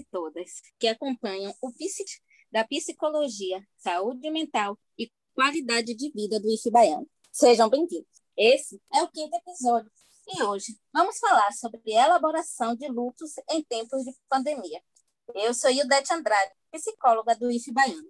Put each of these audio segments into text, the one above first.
E todas que acompanham o PSIC da Psicologia, Saúde Mental e Qualidade de Vida do IF Baiano. Sejam bem-vindos. Esse é o quinto episódio e hoje vamos falar sobre elaboração de lutos em tempos de pandemia. Eu sou Ildete Andrade, psicóloga do IF Baiano.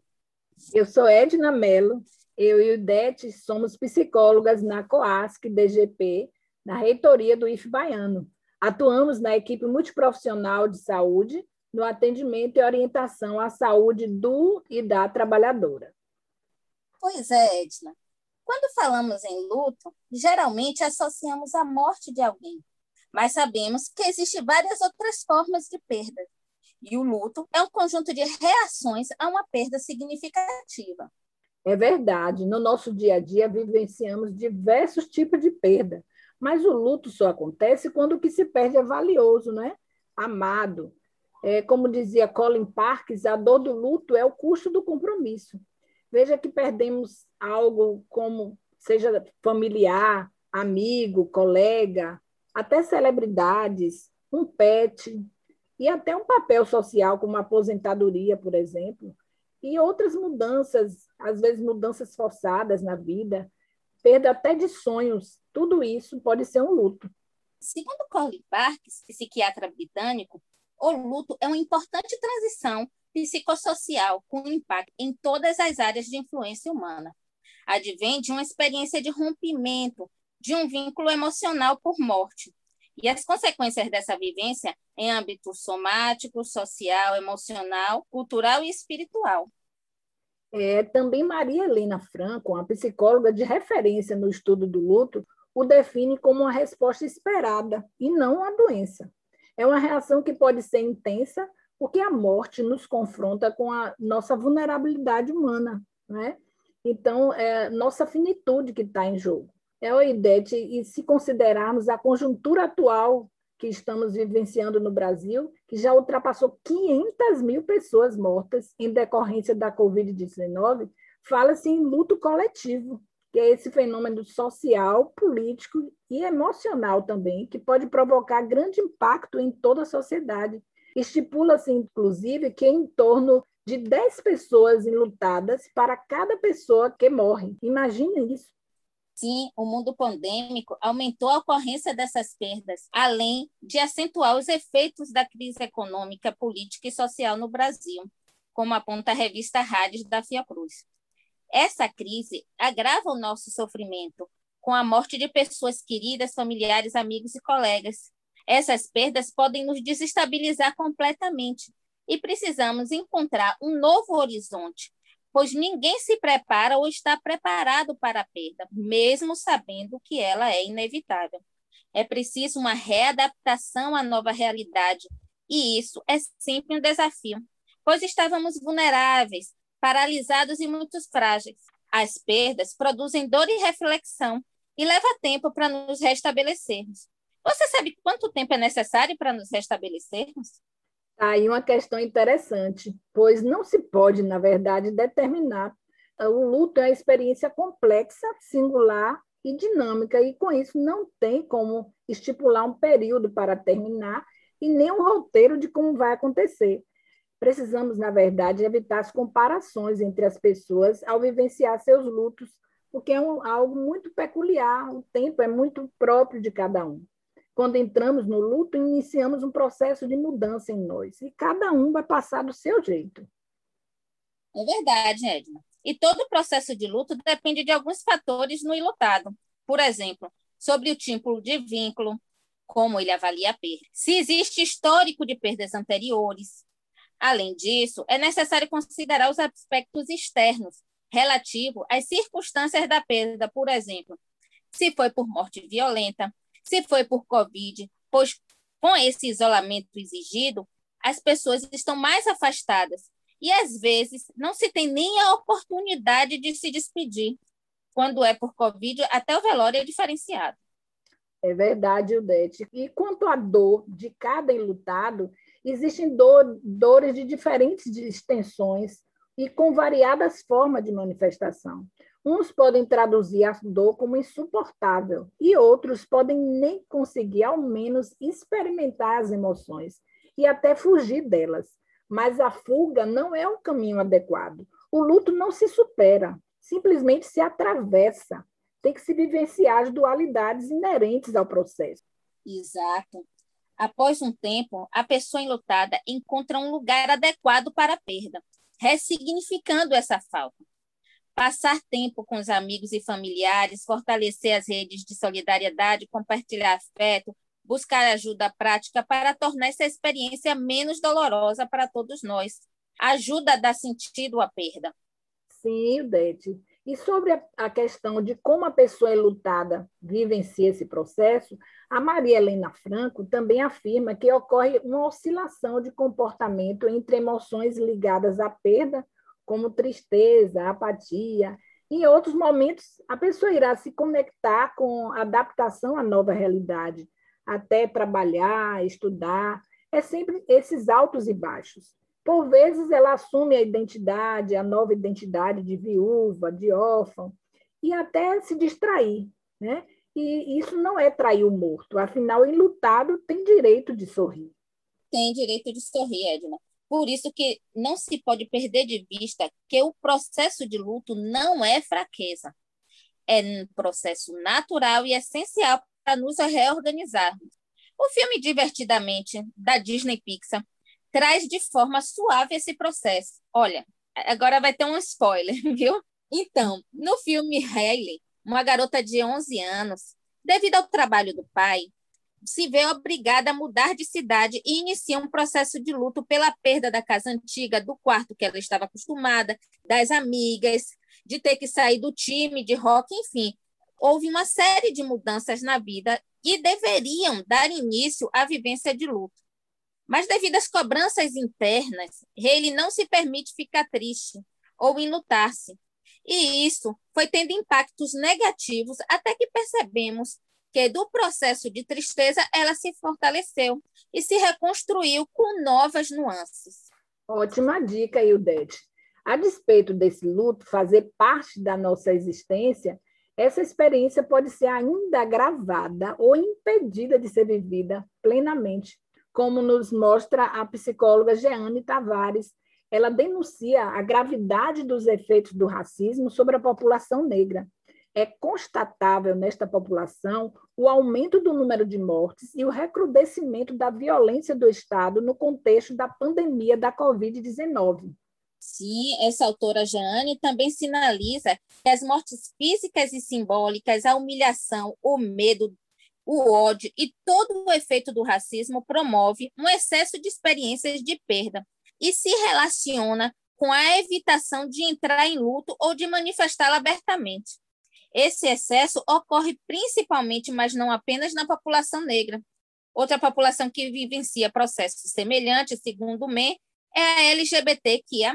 Eu sou Edna Mello. Eu e Ildete somos psicólogas na COASC DGP, na reitoria do IF Baiano. Atuamos na equipe multiprofissional de saúde, no atendimento e orientação à saúde do e da trabalhadora. Pois é, Edna. Quando falamos em luto, geralmente associamos a morte de alguém, mas sabemos que existem várias outras formas de perda. E o luto é um conjunto de reações a uma perda significativa. É verdade, no nosso dia a dia vivenciamos diversos tipos de perda, mas o luto só acontece quando o que se perde é valioso, né? amado. É, como dizia Colin Parkes, a dor do luto é o custo do compromisso. Veja que perdemos algo como seja familiar, amigo, colega, até celebridades, um pet e até um papel social como a aposentadoria, por exemplo, e outras mudanças, às vezes mudanças forçadas na vida, perda até de sonhos, tudo isso pode ser um luto. Segundo Colin Parkes, psiquiatra britânico, o luto é uma importante transição psicossocial com impacto em todas as áreas de influência humana. Advém de uma experiência de rompimento de um vínculo emocional por morte. E as consequências dessa vivência em âmbito somático, social, emocional, cultural e espiritual. É, também Maria Helena Franco, uma psicóloga de referência no estudo do luto, o define como uma resposta esperada e não uma doença. É uma reação que pode ser intensa, porque a morte nos confronta com a nossa vulnerabilidade humana, né? Então, é nossa finitude que está em jogo. É a ideia de, e se considerarmos a conjuntura atual que estamos vivenciando no Brasil, que já ultrapassou 500 mil pessoas mortas em decorrência da Covid-19, fala-se em luto coletivo, que é esse fenômeno social, político e emocional também, que pode provocar grande impacto em toda a sociedade. Estipula-se, inclusive, que em torno de 10 pessoas enlutadas para cada pessoa que morre. Imagina isso. Sim, o mundo pandêmico aumentou a ocorrência dessas perdas, além de acentuar os efeitos da crise econômica, política e social no Brasil, como aponta a revista Rádios da Fiocruz. Essa crise agrava o nosso sofrimento, com a morte de pessoas queridas, familiares, amigos e colegas. Essas perdas podem nos desestabilizar completamente e precisamos encontrar um novo horizonte, pois ninguém se prepara ou está preparado para a perda, mesmo sabendo que ela é inevitável. É preciso uma readaptação à nova realidade, e isso é sempre um desafio, pois estávamos vulneráveis, paralisados e muito frágeis. As perdas produzem dor e reflexão e leva tempo para nos restabelecermos. Você sabe quanto tempo é necessário para nos restabelecermos? Tá aí uma questão interessante, pois não se pode, na verdade, determinar. O luto é uma experiência complexa, singular e dinâmica, e com isso não tem como estipular um período para terminar e nem um roteiro de como vai acontecer. Precisamos, na verdade, evitar as comparações entre as pessoas ao vivenciar seus lutos, porque é um, algo muito peculiar, o tempo é muito próprio de cada um. Quando entramos no luto, iniciamos um processo de mudança em nós, e cada um vai passar do seu jeito. É verdade, Edna. E todo o processo de luto depende de alguns fatores no ilutado. Por exemplo, sobre o tipo de vínculo, como ele avalia a perda, se existe histórico de perdas anteriores, Além disso, é necessário considerar os aspectos externos relativo às circunstâncias da perda, por exemplo, se foi por morte violenta, se foi por Covid, pois com esse isolamento exigido, as pessoas estão mais afastadas e às vezes não se tem nem a oportunidade de se despedir. Quando é por Covid, até o velório é diferenciado. É verdade, Udete. E quanto à dor de cada enlutado, Existem dor, dores de diferentes extensões e com variadas formas de manifestação. Uns podem traduzir a dor como insuportável e outros podem nem conseguir, ao menos, experimentar as emoções. e até fugir delas. Mas a fuga não é um caminho adequado. O luto não se supera, simplesmente se atravessa. Tem que se vivenciar as dualidades inerentes ao processo. Exato. Após um tempo, a pessoa enlutada encontra um lugar adequado para a perda, ressignificando essa falta. Passar tempo com os amigos e familiares, fortalecer as redes de solidariedade, compartilhar afeto, buscar ajuda prática para tornar essa experiência menos dolorosa para todos nós. Ajuda a dar sentido à perda. Sim, Dete. E sobre a questão de como a pessoa enlutada vivencia esse processo, a Maria Helena Franco também afirma que ocorre uma oscilação de comportamento entre emoções ligadas à perda, como tristeza, apatia. Em outros momentos, a pessoa irá se conectar com a adaptação à nova realidade, até trabalhar, estudar. É sempre esses altos e baixos. Por vezes, ela assume a identidade, a nova identidade de viúva, de órfão, e até se distrair. Né? E isso não é trair o morto, afinal, enlutado tem direito de sorrir. Tem direito de sorrir, Edna. Por isso que não se pode perder de vista que o processo de luto não é fraqueza. É um processo natural e essencial para nos reorganizarmos. O filme Divertidamente, da Disney Pixar, traz de forma suave esse processo. Olha, agora vai ter um spoiler, viu? Então, no filme Hailey, uma garota de 11 anos, devido ao trabalho do pai, se vê obrigada a mudar de cidade e inicia um processo de luto pela perda da casa antiga, do quarto que ela estava acostumada, das amigas, de ter que sair do time de rock, enfim. Houve uma série de mudanças na vida e deveriam dar início à vivência de luto. Mas, devido às cobranças internas, ele não se permite ficar triste ou enlutar-se. E isso foi tendo impactos negativos até que percebemos que do processo de tristeza ela se fortaleceu e se reconstruiu com novas nuances. Ótima dica, Ildete. A despeito desse luto fazer parte da nossa existência, essa experiência pode ser ainda agravada ou impedida de ser vivida plenamente, como nos mostra a psicóloga Jeane Tavares. Ela denuncia a gravidade dos efeitos do racismo sobre a população negra é constatável nesta população o aumento do número de mortes e o recrudescimento da violência do Estado no contexto da pandemia da Covid-19. Sim, essa autora Jeane também sinaliza que as mortes físicas e simbólicas, a humilhação, o medo, o ódio e todo o efeito do racismo promove um excesso de experiências de perda e se relaciona com a evitação de entrar em luto ou de manifestá-la abertamente. Esse excesso ocorre principalmente, mas não apenas, na população negra. Outra população que vivencia processos semelhantes, segundo o MEN, é a LGBTQIA+.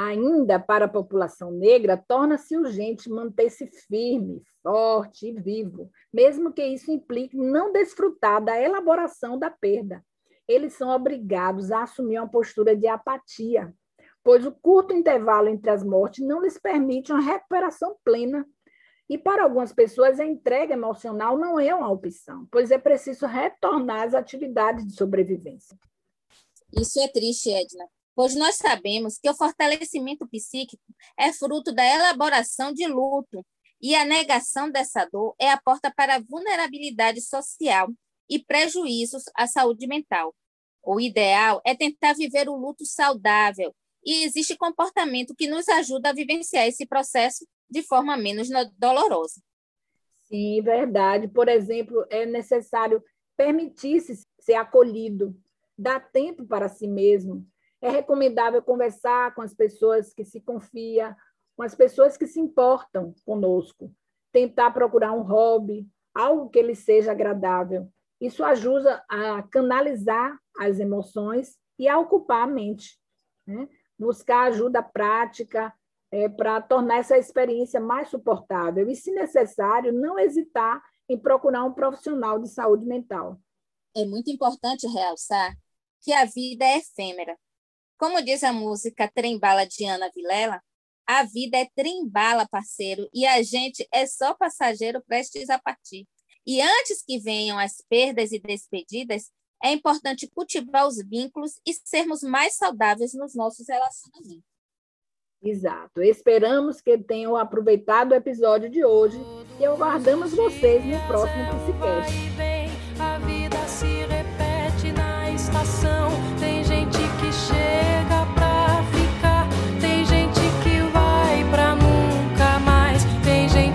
Ainda para a população negra, torna-se urgente manter-se firme, forte e vivo, mesmo que isso implique não desfrutar da elaboração da perda. Eles são obrigados a assumir uma postura de apatia, pois o curto intervalo entre as mortes não lhes permite uma recuperação plena. E para algumas pessoas, a entrega emocional não é uma opção, pois é preciso retornar às atividades de sobrevivência. Isso é triste, Edna, pois nós sabemos que o fortalecimento psíquico é fruto da elaboração de luto, e a negação dessa dor é a porta para a vulnerabilidade social e prejuízos à saúde mental. O ideal é tentar viver o luto saudável e existe comportamento que nos ajuda a vivenciar esse processo de forma menos dolorosa. Sim, verdade. Por exemplo, é necessário permitir-se ser acolhido, dar tempo para si mesmo. É recomendável conversar com as pessoas que se confia, com as pessoas que se importam conosco, tentar procurar um hobby, algo que lhe seja agradável. Isso ajuda a canalizar as emoções e a ocupar a mente. Né? buscar ajuda prática é, para tornar essa experiência mais suportável e, se necessário, não hesitar em procurar um profissional de saúde mental. É muito importante realçar que a vida é efêmera. Como diz a música Trembala de Ana Vilela, a vida é trembala, parceiro, e a gente é só passageiro prestes a partir. E antes que venham as perdas e despedidas, é importante cultivar os vínculos e sermos mais saudáveis nos nossos relacionamentos. Exato. Esperamos que tenham aproveitado o episódio de hoje e aguardamos vocês no próximo Psicast.